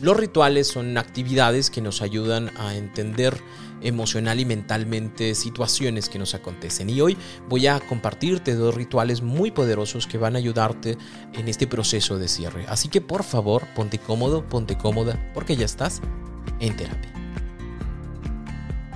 Los rituales son actividades que nos ayudan a entender emocional y mentalmente situaciones que nos acontecen. Y hoy voy a compartirte dos rituales muy poderosos que van a ayudarte en este proceso de cierre. Así que por favor, ponte cómodo, ponte cómoda, porque ya estás en terapia.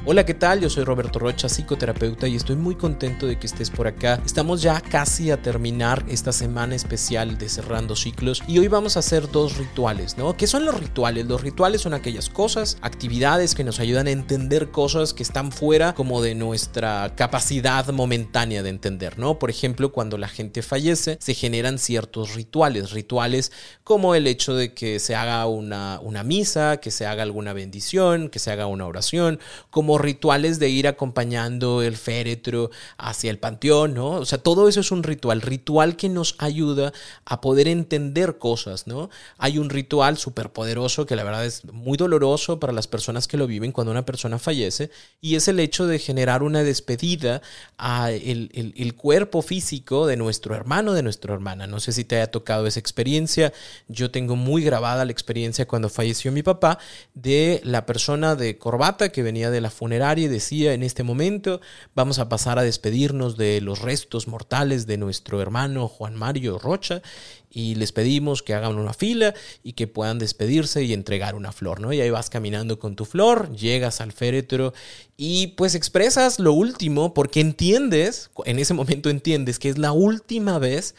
Hola, ¿qué tal? Yo soy Roberto Rocha, psicoterapeuta, y estoy muy contento de que estés por acá. Estamos ya casi a terminar esta semana especial de Cerrando Ciclos y hoy vamos a hacer dos rituales, ¿no? ¿Qué son los rituales? Los rituales son aquellas cosas, actividades que nos ayudan a entender cosas que están fuera como de nuestra capacidad momentánea de entender, ¿no? Por ejemplo, cuando la gente fallece, se generan ciertos rituales, rituales como el hecho de que se haga una, una misa, que se haga alguna bendición, que se haga una oración, como rituales de ir acompañando el féretro hacia el panteón, ¿no? O sea, todo eso es un ritual, ritual que nos ayuda a poder entender cosas, ¿no? Hay un ritual súper poderoso que la verdad es muy doloroso para las personas que lo viven cuando una persona fallece y es el hecho de generar una despedida a el, el cuerpo físico de nuestro hermano, de nuestra hermana. No sé si te haya tocado esa experiencia, yo tengo muy grabada la experiencia cuando falleció mi papá de la persona de corbata que venía de la funeraria decía, en este momento vamos a pasar a despedirnos de los restos mortales de nuestro hermano Juan Mario Rocha y les pedimos que hagan una fila y que puedan despedirse y entregar una flor, ¿no? Y ahí vas caminando con tu flor, llegas al féretro y pues expresas lo último porque entiendes, en ese momento entiendes que es la última vez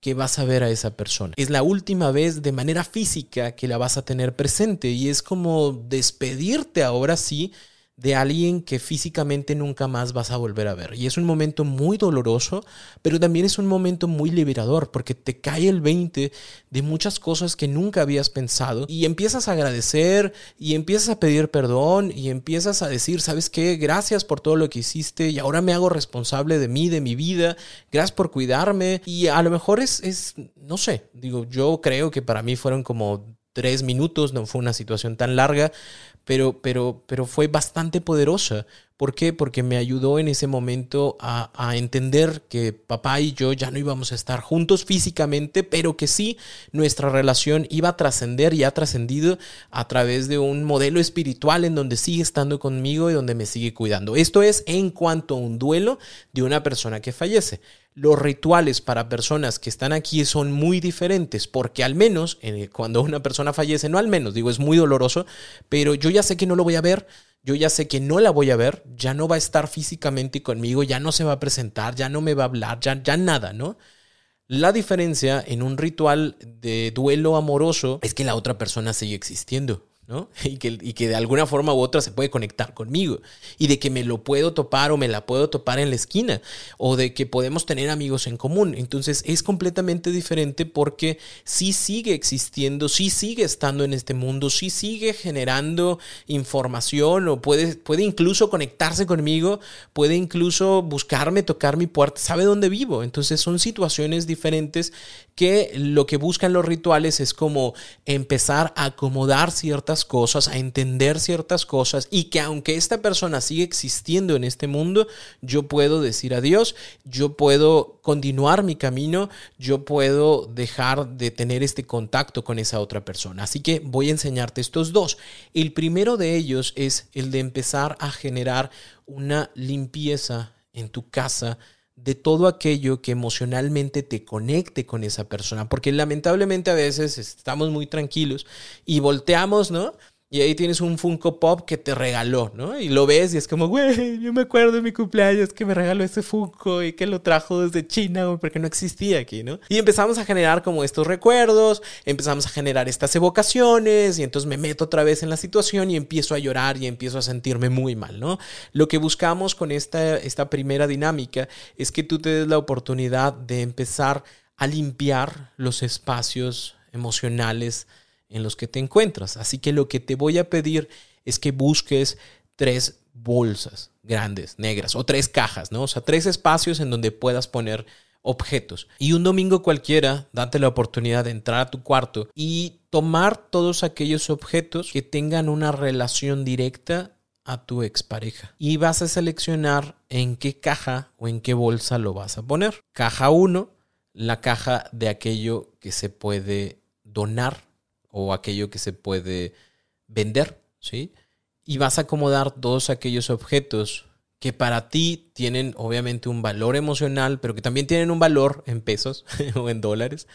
que vas a ver a esa persona. Es la última vez de manera física que la vas a tener presente y es como despedirte ahora sí de alguien que físicamente nunca más vas a volver a ver. Y es un momento muy doloroso, pero también es un momento muy liberador porque te cae el 20 de muchas cosas que nunca habías pensado y empiezas a agradecer y empiezas a pedir perdón y empiezas a decir, ¿sabes qué? Gracias por todo lo que hiciste y ahora me hago responsable de mí, de mi vida, gracias por cuidarme y a lo mejor es, es no sé, digo, yo creo que para mí fueron como tres minutos, no fue una situación tan larga, pero, pero, pero fue bastante poderosa. ¿Por qué? Porque me ayudó en ese momento a, a, entender que papá y yo ya no íbamos a estar juntos físicamente, pero que sí nuestra relación iba a trascender y ha trascendido a través de un modelo espiritual en donde sigue estando conmigo y donde me sigue cuidando. Esto es en cuanto a un duelo de una persona que fallece. Los rituales para personas que están aquí son muy diferentes porque al menos cuando una persona fallece, no al menos, digo, es muy doloroso, pero yo ya sé que no lo voy a ver, yo ya sé que no la voy a ver, ya no va a estar físicamente conmigo, ya no se va a presentar, ya no me va a hablar, ya, ya nada, ¿no? La diferencia en un ritual de duelo amoroso es que la otra persona sigue existiendo. Y que, y que de alguna forma u otra se puede conectar conmigo. Y de que me lo puedo topar o me la puedo topar en la esquina. O de que podemos tener amigos en común. Entonces es completamente diferente porque sí sigue existiendo, sí sigue estando en este mundo, sí sigue generando información o puede, puede incluso conectarse conmigo, puede incluso buscarme, tocar mi puerta, sabe dónde vivo. Entonces son situaciones diferentes que lo que buscan los rituales es como empezar a acomodar ciertas cosas, a entender ciertas cosas y que aunque esta persona sigue existiendo en este mundo, yo puedo decir adiós, yo puedo continuar mi camino, yo puedo dejar de tener este contacto con esa otra persona. Así que voy a enseñarte estos dos. El primero de ellos es el de empezar a generar una limpieza en tu casa de todo aquello que emocionalmente te conecte con esa persona, porque lamentablemente a veces estamos muy tranquilos y volteamos, ¿no? Y ahí tienes un Funko Pop que te regaló, ¿no? Y lo ves y es como, güey, yo me acuerdo de mi cumpleaños que me regaló ese Funko y que lo trajo desde China, güey, porque no existía aquí, ¿no? Y empezamos a generar como estos recuerdos, empezamos a generar estas evocaciones y entonces me meto otra vez en la situación y empiezo a llorar y empiezo a sentirme muy mal, ¿no? Lo que buscamos con esta, esta primera dinámica es que tú te des la oportunidad de empezar a limpiar los espacios emocionales en los que te encuentras. Así que lo que te voy a pedir es que busques tres bolsas grandes, negras, o tres cajas, ¿no? O sea, tres espacios en donde puedas poner objetos. Y un domingo cualquiera, date la oportunidad de entrar a tu cuarto y tomar todos aquellos objetos que tengan una relación directa a tu expareja. Y vas a seleccionar en qué caja o en qué bolsa lo vas a poner. Caja 1, la caja de aquello que se puede donar o aquello que se puede vender, ¿sí? Y vas a acomodar todos aquellos objetos que para ti tienen obviamente un valor emocional, pero que también tienen un valor en pesos o en dólares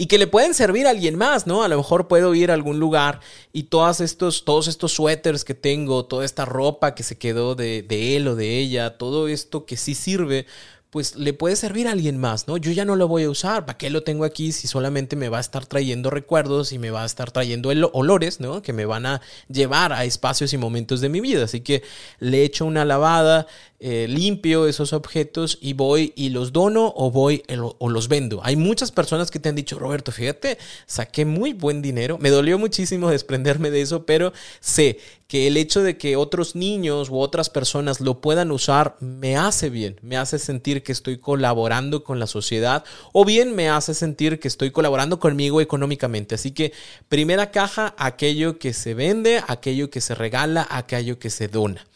y que le pueden servir a alguien más, ¿no? A lo mejor puedo ir a algún lugar y todos estos, todos estos suéteres que tengo, toda esta ropa que se quedó de, de él o de ella, todo esto que sí sirve, pues le puede servir a alguien más, ¿no? Yo ya no lo voy a usar, ¿para qué lo tengo aquí si solamente me va a estar trayendo recuerdos y me va a estar trayendo olores, ¿no? Que me van a llevar a espacios y momentos de mi vida. Así que le echo una lavada, eh, limpio esos objetos y voy y los dono o voy o los vendo. Hay muchas personas que te han dicho, Roberto, fíjate, saqué muy buen dinero. Me dolió muchísimo desprenderme de eso, pero sé que el hecho de que otros niños u otras personas lo puedan usar me hace bien, me hace sentir que estoy colaborando con la sociedad o bien me hace sentir que estoy colaborando conmigo económicamente. Así que primera caja, aquello que se vende, aquello que se regala, aquello que se dona.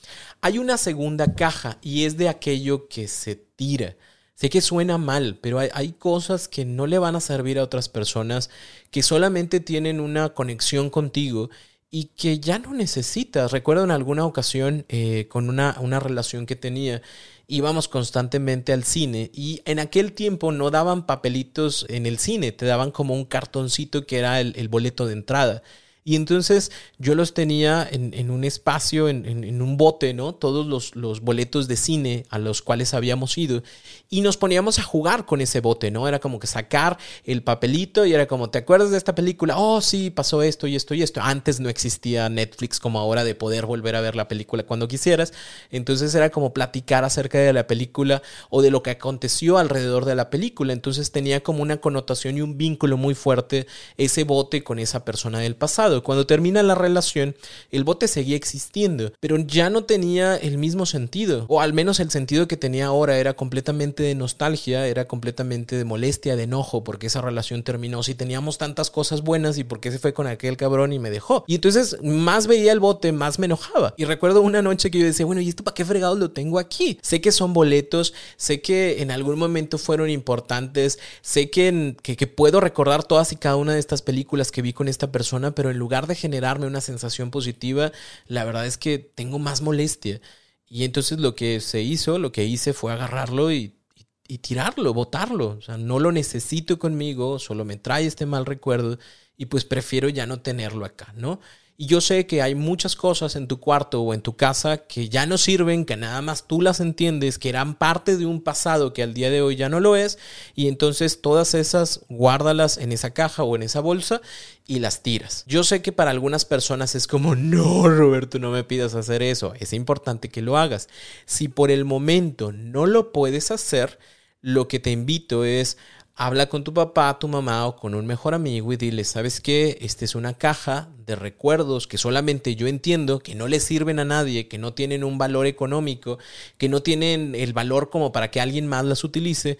Hay una segunda caja y es de aquello que se tira. Sé que suena mal, pero hay, cosas que no le van a servir a otras personas que solamente tienen una conexión contigo y que ya no necesitas. Recuerdo en alguna ocasión eh, con una, una relación que tenía, íbamos constantemente al cine y en aquel tiempo no daban papelitos en el cine, te daban como un cartoncito que era el boleto de entrada. Y entonces yo los tenía en, un espacio, en, un bote, ¿no? Todos los, los, boletos de cine a los cuales habíamos ido. Y nos poníamos a jugar con ese bote, ¿no? Era como que sacar el papelito y era como, ¿te acuerdas de esta película? Oh, sí, pasó esto y esto y esto. Antes no existía Netflix como ahora de poder volver a ver la película cuando quisieras. Entonces era como platicar acerca de la película o de lo que aconteció alrededor de la película. Entonces tenía como una connotación y un vínculo muy fuerte ese bote con esa persona del pasado. Cuando termina la relación, el bote seguía existiendo, pero ya no tenía el mismo sentido, o al menos el sentido que tenía ahora era completamente de nostalgia, era completamente de molestia, de enojo, porque esa relación terminó, si teníamos tantas cosas buenas y porque se fue con aquel cabrón y me dejó. Y entonces más veía el bote, más me enojaba. Y recuerdo una noche que yo decía, bueno, ¿y esto para qué fregados lo tengo aquí? Sé que son boletos, sé que en algún momento fueron importantes, sé que, que, puedo recordar todas y cada una de estas películas que vi con esta persona, pero en lugar de generarme una sensación positiva, la verdad es que tengo más molestia. Y entonces lo que se hizo, lo que hice fue agarrarlo y, y, tirarlo, botarlo. O sea, no lo necesito conmigo, solo me trae este mal recuerdo y pues prefiero ya no tenerlo acá, ¿no? Y yo sé que hay muchas cosas en tu cuarto o en tu casa que ya no sirven, que nada más tú las entiendes, que eran parte de un pasado que al día de hoy ya no lo es. Y entonces todas esas guárdalas en esa caja o en esa bolsa y las tiras. Yo sé que para algunas personas es como, no, Roberto, no me pidas hacer eso. Es importante que lo hagas. Si por el momento no lo puedes hacer, lo que te invito es habla con tu papá, tu mamá o con un mejor amigo y dile, ¿sabes qué? Esta es una caja de recuerdos que solamente yo entiendo, que no le sirven a nadie, que no tienen un valor económico, que no tienen el valor como para que alguien más las utilice.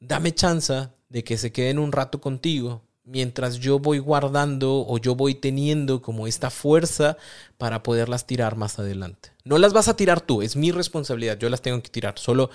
Dame chance de que se queden un rato contigo mientras yo voy guardando o yo voy teniendo como esta fuerza para poderlas tirar más adelante. No las vas a tirar tú, es mi responsabilidad, yo las tengo que tirar. Solo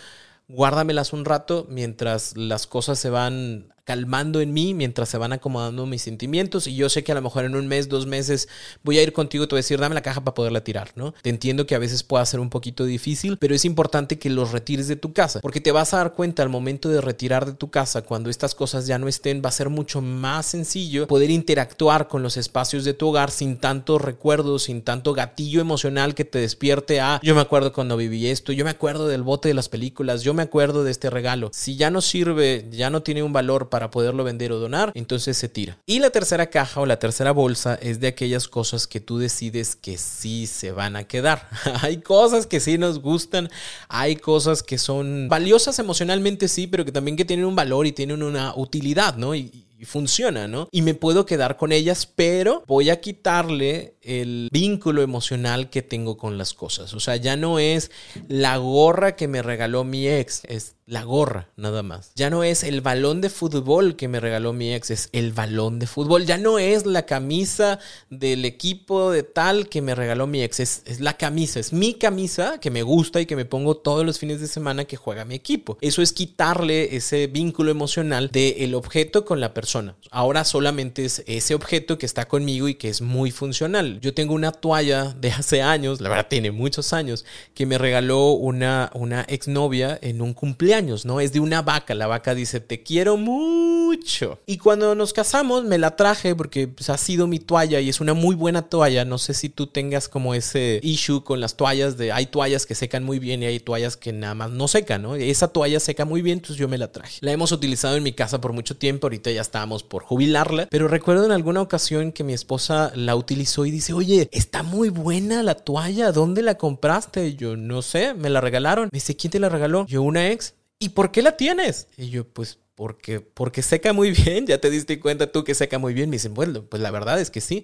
guárdamelas un rato mientras las cosas se van calmando en mí mientras se van acomodando mis sentimientos. Y yo sé que a lo mejor en un mes, dos meses, voy a ir contigo y te voy a decir, dame la caja para poderla tirar, ¿no? Te entiendo que a veces pueda ser un poquito difícil, pero es importante que los retires de tu casa, porque te vas a dar cuenta al momento de retirar de tu casa, cuando estas cosas ya no estén, va a ser mucho más sencillo poder interactuar con los espacios de tu hogar sin tanto recuerdo, sin tanto gatillo emocional que te despierte a, yo me acuerdo cuando viví esto, yo me acuerdo del bote de las películas, yo me acuerdo de este regalo. Si ya no sirve, ya no tiene un valor para poderlo vender o donar, entonces se tira. Y la tercera caja o la tercera bolsa es de aquellas cosas que tú decides que sí se van a quedar. hay cosas que sí nos gustan, hay cosas que son valiosas emocionalmente, sí, pero que también que tienen un valor y tienen una utilidad, ¿no? Y funciona, ¿no? Y me puedo quedar con ellas, pero voy a quitarle el vínculo emocional que tengo con las cosas. O sea, ya no es la gorra que me regaló mi ex, es la gorra, nada más. Ya no es el balón de fútbol que me regaló mi ex, es el balón de fútbol. Ya no es la camisa del equipo de tal que me regaló mi ex, es, es la camisa, es mi camisa que me gusta y que me pongo todos los fines de semana que juega mi equipo. Eso es quitarle ese vínculo emocional del objeto con la persona. Ahora solamente es ese objeto que está conmigo y que es muy funcional. Yo tengo una toalla de hace años, la verdad tiene muchos años, que me regaló una, una exnovia en un cumpleaños años, ¿no? Es de una vaca. La vaca dice, te quiero mucho. Y cuando nos casamos me la traje porque pues, ha sido mi toalla y es una muy buena toalla. No sé si tú tengas como ese issue con las toallas de hay toallas que secan muy bien y hay toallas que nada más no secan, ¿no? Esa toalla seca muy bien, entonces yo me la traje. La hemos utilizado en mi casa por mucho tiempo, ahorita ya estábamos por jubilarla, pero recuerdo en alguna ocasión que mi esposa la utilizó y dice, oye, está muy buena la toalla, ¿dónde la compraste? yo no sé, me la regalaron. Me dice, ¿quién te la regaló? Yo una ex. ¿y por qué la tienes? Y yo, pues, porque, porque seca muy bien, ya te diste cuenta tú que seca muy bien. Me dicen, bueno, pues la verdad es que sí.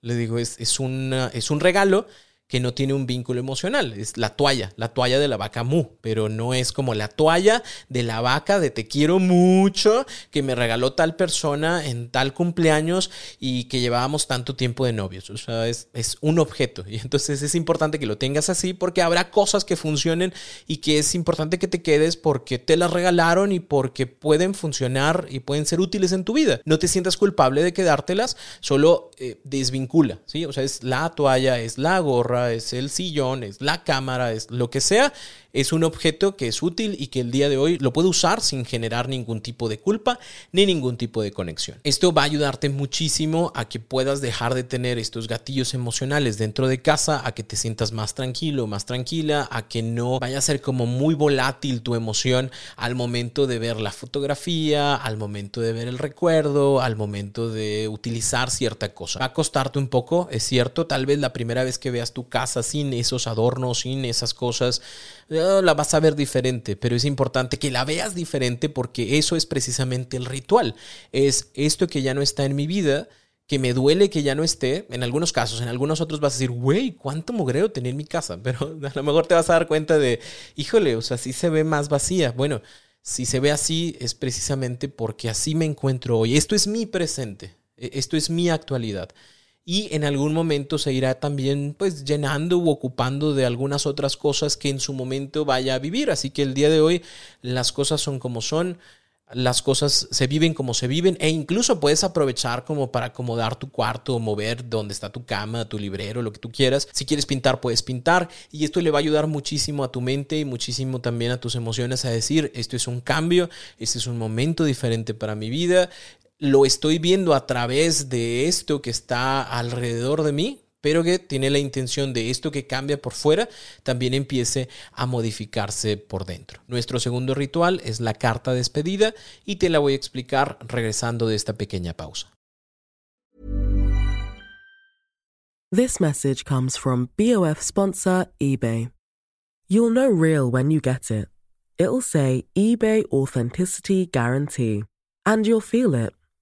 Le digo, es, es, una, es un regalo que no tiene un vínculo emocional. Es la toalla, la toalla de la vaca mu, pero no es como la toalla de la vaca de te quiero mucho que me regaló tal persona en tal cumpleaños y que llevábamos tanto tiempo de novios. O sea, es, es un objeto. Y entonces es importante que lo tengas así porque habrá cosas que funcionen y que es importante que te quedes porque te las regalaron y porque pueden funcionar y pueden ser útiles en tu vida. No te sientas culpable de quedártelas, solo eh, desvincula, ¿sí? O sea, es la toalla, es la gorra es el sillón, es la cámara, es lo que sea, es un objeto que es útil y que el día de hoy lo puedo usar sin generar ningún tipo de culpa ni ningún tipo de conexión. Esto va a ayudarte muchísimo a que puedas dejar de tener estos gatillos emocionales dentro de casa, a que te sientas más tranquilo, más tranquila, a que no vaya a ser como muy volátil tu emoción al momento de ver la fotografía, al momento de ver el recuerdo, al momento de utilizar cierta cosa. Va a costarte un poco, es cierto, tal vez la primera vez que veas tu casa sin esos adornos, sin esas cosas, la vas a ver diferente, pero es importante que la veas diferente porque eso es precisamente el ritual. Es esto que ya no está en mi vida, que me duele que ya no esté. En algunos casos, en algunos otros vas a decir, güey, ¿cuánto mugreo tenía en mi casa? Pero a lo mejor te vas a dar cuenta de, híjole, o sea, sí se ve más vacía. Bueno, si se ve así es precisamente porque así me encuentro hoy. Esto es mi presente, e, esto es mi actualidad y en algún momento se irá también pues llenando u ocupando de algunas otras cosas que en su momento vaya a vivir. Así que el día de hoy las cosas son como son, las cosas se viven como se viven e incluso puedes aprovechar como para acomodar tu cuarto mover donde está tu cama, tu librero, lo que tú quieras. Si quieres pintar, puedes pintar y esto le va a ayudar muchísimo a tu mente y muchísimo también a tus emociones a decir, esto es un cambio, este es un momento diferente para mi vida, lo estoy viendo a través de esto que está alrededor de mí, pero que tiene la intención de esto que cambia por fuera también empiece a modificarse por dentro. Nuestro segundo ritual es la carta despedida y te la voy a explicar regresando de esta pequeña pausa. This message comes from BOF sponsor eBay. You'll know real when you get it. It'll say eBay Authenticity Guarantee, and you'll feel it.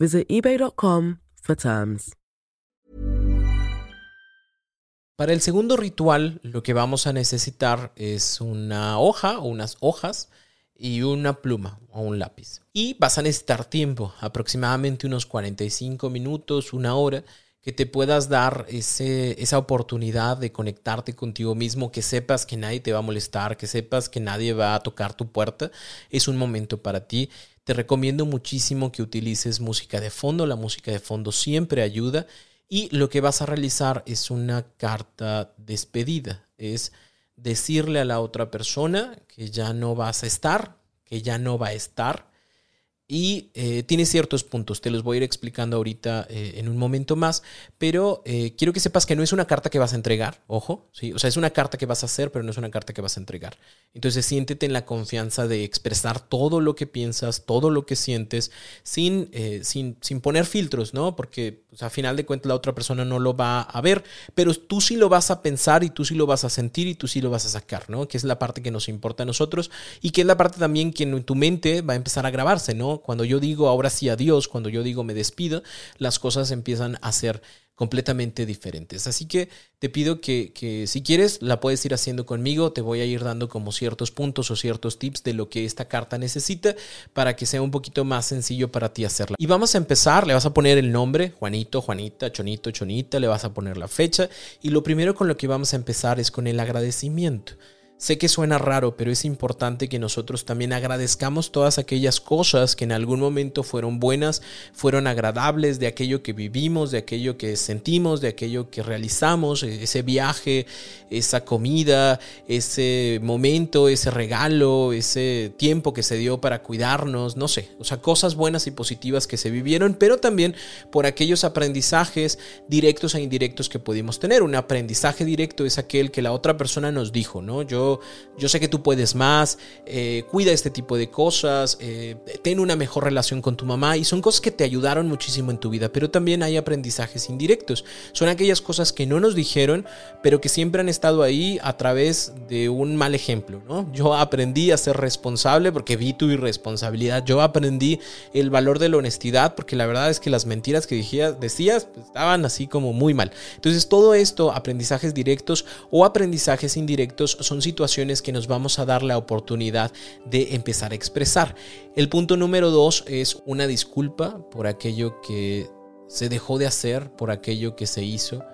Visit eBay.com for terms. Para el segundo ritual, lo que vamos a necesitar es una hoja o unas hojas y una pluma o un lápiz. Y vas a necesitar tiempo, aproximadamente unos 45 minutos, una hora, que te puedas dar ese, esa oportunidad de conectarte contigo mismo, que sepas que nadie te va a molestar, que sepas que nadie va a tocar tu puerta. Es un momento para ti. Te recomiendo muchísimo que utilices música de fondo. La música de fondo siempre ayuda. Y lo que vas a realizar es una carta despedida. Es decirle a la otra persona que ya no vas a estar, que ya no va a estar y eh, tiene ciertos puntos, te los voy a ir explicando ahorita eh, en un momento más, pero eh, quiero que sepas que no es una carta que vas a entregar, ojo, ¿sí? o sea, es una carta que vas a hacer, pero no es una carta que vas a entregar. Entonces siéntete en la confianza de expresar todo lo que piensas, todo lo que sientes, sin, sin, sin, poner filtros, ¿no? Porque pues, a final de cuentas la otra persona no lo va a ver, pero tú sí lo vas a pensar y tú sí lo vas a sentir y tú sí lo vas a sacar, ¿no? Que es la parte que nos importa a nosotros y que es la parte también que en tu mente va a empezar a grabarse, ¿no? Cuando yo digo ahora sí adiós, cuando yo digo me despido, las cosas empiezan a ser completamente diferentes. Así que te pido que, que, si quieres la puedes ir haciendo conmigo, te voy a ir dando como ciertos puntos o ciertos tips de lo que esta carta necesita para que sea un poquito más sencillo para ti hacerla. Y vamos a empezar, le vas a poner el nombre, Juanito, Juanita, Chonito, Chonita, le vas a poner la fecha y lo primero con lo que vamos a empezar es con el agradecimiento. Sé que suena raro, pero es importante que nosotros también agradezcamos todas aquellas cosas que en algún momento fueron buenas, fueron agradables, de aquello que vivimos, de aquello que sentimos, de aquello que realizamos, e-, ese viaje, esa comida, ese momento, ese regalo, ese tiempo que se dio para cuidarnos, no sé, o sea, cosas buenas y positivas que se vivieron, pero también por aquellos aprendizajes directos e indirectos que pudimos tener. Un aprendizaje directo es aquel que la otra persona nos dijo, ¿no? Yo yo, sé que tú puedes más, eh, cuida este tipo de cosas, eh, ten una mejor relación con tu mamá y son cosas que te ayudaron muchísimo en tu vida, pero también hay aprendizajes indirectos. Son aquellas cosas que no nos dijeron, pero que siempre han estado ahí a través de un mal ejemplo, ¿no? Yo aprendí a ser responsable porque vi tu irresponsabilidad, yo aprendí el valor de la honestidad porque la verdad es que las mentiras que decías pues, estaban así como muy mal. Entonces todo esto, aprendizajes directos o aprendizajes indirectos, son situaciones que nos vamos a dar la oportunidad de empezar a expresar. El punto número dos es una disculpa por aquello que se dejó de hacer, por aquello que se hizo,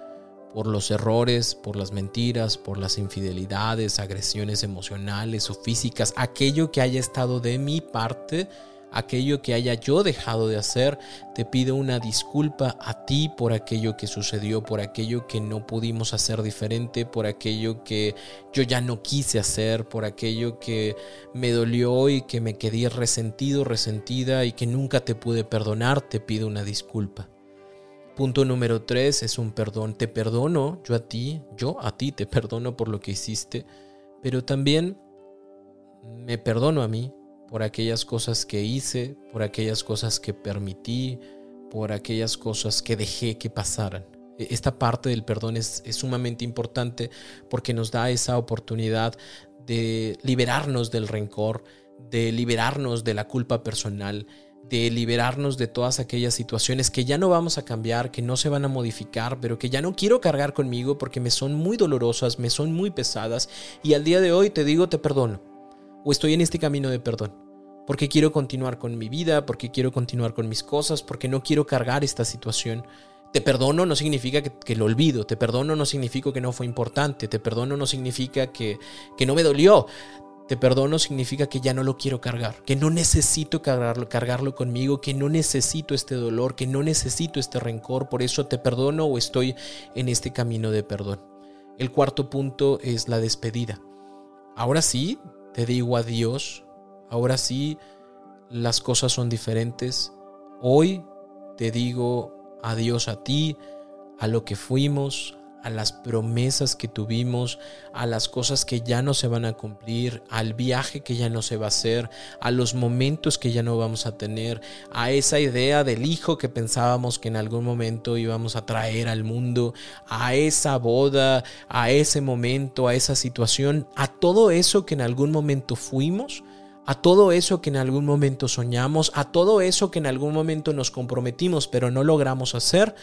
por los errores, por las mentiras, por las infidelidades, agresiones emocionales o físicas, aquello que haya estado de mi parte aquello que haya yo dejado de hacer. Te pido una disculpa a ti por aquello que sucedió, por aquello que no pudimos hacer diferente, por aquello que yo ya no quise hacer, por aquello que me dolió y que me quedé resentido, resentida y que nunca te pude perdonar. Te pido una disculpa. Punto número tres es un perdón. Te perdono yo a ti, yo a ti te perdono por lo que hiciste, pero también me perdono a mí por aquellas cosas que hice, por aquellas cosas que permití, por aquellas cosas que dejé que pasaran. E, esta parte del perdón es, sumamente importante porque nos da esa oportunidad de liberarnos del rencor, de liberarnos de la culpa personal, de liberarnos de todas aquellas situaciones que ya no vamos a cambiar, que no se van a modificar, pero que ya no quiero cargar conmigo porque me son muy dolorosas, me son muy pesadas y al día de hoy te digo te perdono o estoy en este camino de perdón. Porque quiero continuar con mi vida, porque quiero continuar con mis cosas, porque no quiero cargar esta situación. Te perdono no significa que, lo olvido, te perdono no significa que no fue importante, te perdono no significa que, que no me dolió, te perdono significa que ya no lo quiero cargar, que no necesito cargarlo, cargarlo conmigo, que no necesito este dolor, que no necesito este rencor, por eso te perdono o estoy en este camino de perdón. El cuarto punto es la despedida. Ahora sí, te digo adiós, ahora sí las cosas son diferentes. Hoy te digo adiós a ti, a lo que fuimos, a las promesas que tuvimos, a las cosas que ya no se van a cumplir, al viaje que ya no se va a hacer, a los momentos que ya no vamos a tener, a esa idea del hijo que pensábamos que en algún momento íbamos a traer al mundo, a esa boda, a ese momento, a esa situación, a todo eso que en algún momento fuimos a todo eso que en algún momento soñamos, a todo eso que en algún momento nos comprometimos pero no logramos hacer,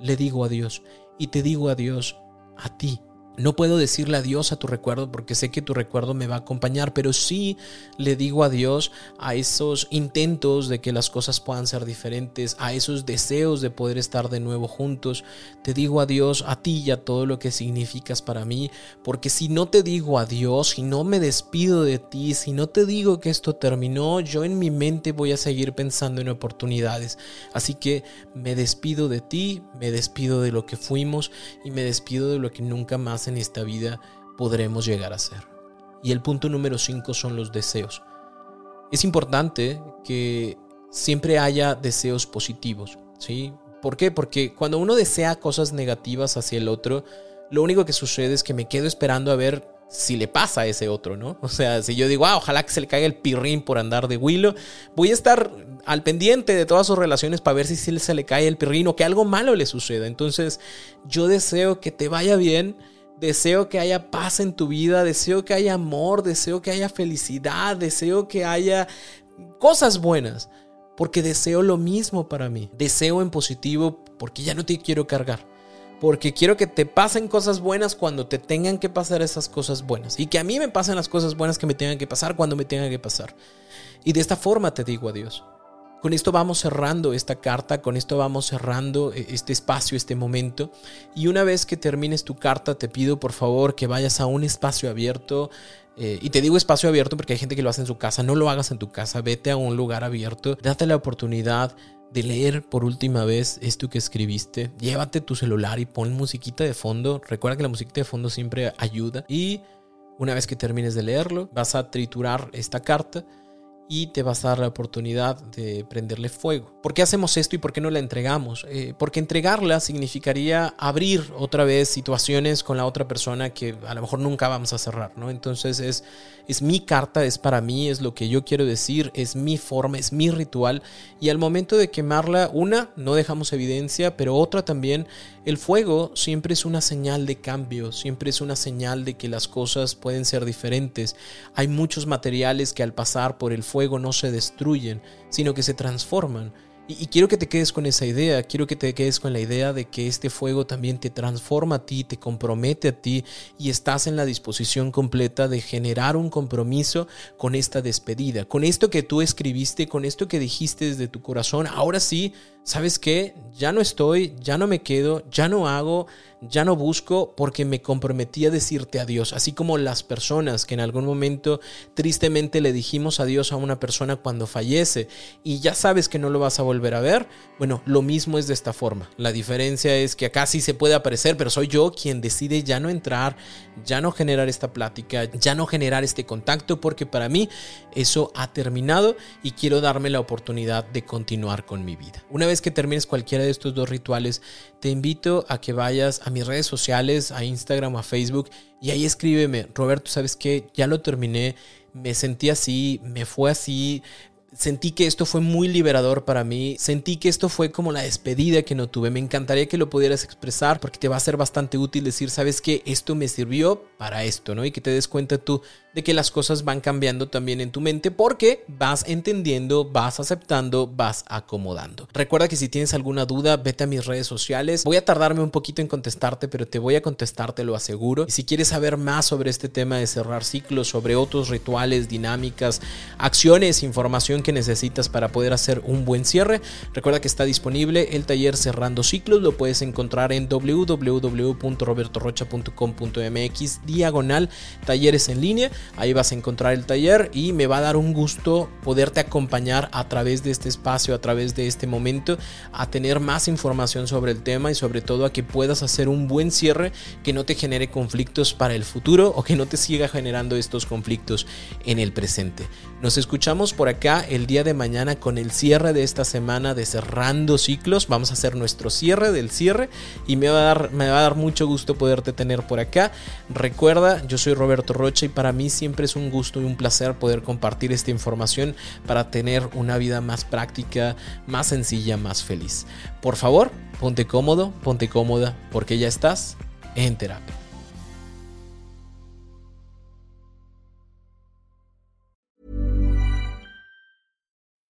le digo adiós. Y te digo adiós a ti. No puedo decirle adiós a tu recuerdo porque sé que tu recuerdo me va a acompañar, pero sí le digo adiós a esos intentos de que las cosas puedan ser diferentes, a esos deseos de poder estar de nuevo juntos. Te digo adiós a ti y a todo lo que significas para mí, porque si no te digo adiós, si no me despido de ti, si no te digo que esto terminó, yo en mi mente voy a seguir pensando en oportunidades. Así que me despido de ti, me despido de lo que fuimos y me despido de lo que nunca más en esta vida podremos llegar a ser. Y el punto número 5 son los deseos. Es importante que siempre haya deseos positivos, ¿sí? ¿Por qué? Porque cuando uno desea cosas negativas hacia el otro, lo único que sucede es que me quedo esperando a ver si le pasa a ese otro, ¿no? O sea, si yo digo, ah, ojalá que se le caiga el pirrín por andar de huilo, voy a estar al pendiente de todas sus relaciones para ver si se le cae el pirrín o que algo malo le suceda. Entonces, yo deseo que te vaya bien Deseo que haya paz en tu vida, deseo que haya amor, deseo que haya felicidad, deseo que haya cosas buenas, porque deseo lo mismo para mí. Deseo en positivo porque ya no te quiero cargar. Porque quiero que te pasen cosas buenas cuando te tengan que pasar esas cosas buenas. Y que a mí me pasen las cosas buenas que me tengan que pasar cuando me tengan que pasar. Y de esta forma te digo adiós. Con esto vamos cerrando esta carta, con esto vamos cerrando eh, este espacio, este momento. Y una vez que termines tu carta, te pido por favor que vayas a un espacio abierto. Eh, y te digo espacio abierto porque hay gente que lo hace en su casa. No lo hagas en tu casa, vete a un lugar abierto. Date la oportunidad de leer por última vez esto que escribiste. Llévate tu celular y pon musiquita de fondo. Recuerda que la musiquita de fondo siempre ayuda. Y una vez que termines de leerlo, vas a triturar esta carta y te vas a dar la oportunidad de prenderle fuego. ¿Por qué hacemos esto y por qué no la entregamos? Eh, porque entregarla significaría abrir otra vez situaciones con la otra persona que a lo mejor nunca vamos a cerrar, ¿no? Entonces es, es mi carta, es para mí, es lo que yo quiero decir, es mi forma, es mi ritual y al momento de quemarla, una, no dejamos evidencia, pero otra también, el fuego siempre es una señal de cambio, siempre es una señal de que las cosas pueden ser diferentes. Hay muchos materiales que al pasar por el fuego no se destruyen, sino que se transforman. Y, quiero que te quedes con esa idea, quiero que te quedes con la idea de que este fuego también te transforma a ti, te compromete a ti y estás en la disposición completa de generar un compromiso con esta despedida, con esto que tú escribiste, con esto que dijiste desde tu corazón. Ahora sí, ¿sabes qué? Ya no estoy, ya no me quedo, ya no hago, ya no busco porque me comprometí a decirte adiós. Así como las personas que en algún momento tristemente le dijimos adiós a una persona cuando fallece y ya sabes que no lo vas a volver a ver. Bueno, lo mismo es de esta forma. La diferencia es que acá sí se puede aparecer, pero soy yo quien decide ya no entrar, ya no generar esta plática, ya no generar este contacto porque para mí eso ha terminado y quiero darme la oportunidad de continuar con mi vida. Una que termines cualquiera de estos dos rituales, te invito a que vayas a mis redes sociales, a Instagram a Facebook, y ahí escríbeme, Roberto, ¿sabes qué? Ya lo terminé, me sentí así, me fue así, Sentí que esto fue muy liberador para mí, sentí que esto fue como la despedida que no tuve. Me encantaría que lo pudieras expresar porque te va a ser bastante útil decir, sabes que esto me sirvió para esto, ¿no? Y que te des cuenta tú de que las cosas van cambiando también en tu mente porque vas entendiendo, vas aceptando, vas acomodando. Recuerda que si tienes alguna duda, vete a mis redes sociales. Voy a tardarme un poquito en contestarte, pero te voy a contestar, te lo aseguro. Y si quieres saber más sobre este tema de cerrar ciclos, sobre otros rituales, dinámicas, acciones, que necesitas para poder hacer un buen cierre, recuerda que está disponible el taller Cerrando Ciclos. Lo puedes encontrar en www.robertorocha.com.mx diagonal talleres en línea. Ahí vas a encontrar el taller y me va a dar un gusto poderte acompañar a través de este espacio, a través de este momento, a tener más información sobre el tema y sobre todo a que puedas hacer un buen cierre que no te genere conflictos para el futuro o que no te siga generando estos conflictos en el presente. Nos escuchamos por acá el día de mañana con el cierre de esta semana de cerrando ciclos. Vamos a hacer nuestro cierre del cierre y me va a dar, me va a dar mucho gusto poderte tener por acá. Recuerda, yo soy Roberto Rocha y para mí siempre es un gusto y un placer poder compartir esta información para tener una vida más práctica, más sencilla, más feliz. Por favor, ponte cómodo, ponte cómoda, porque ya estás en terapia.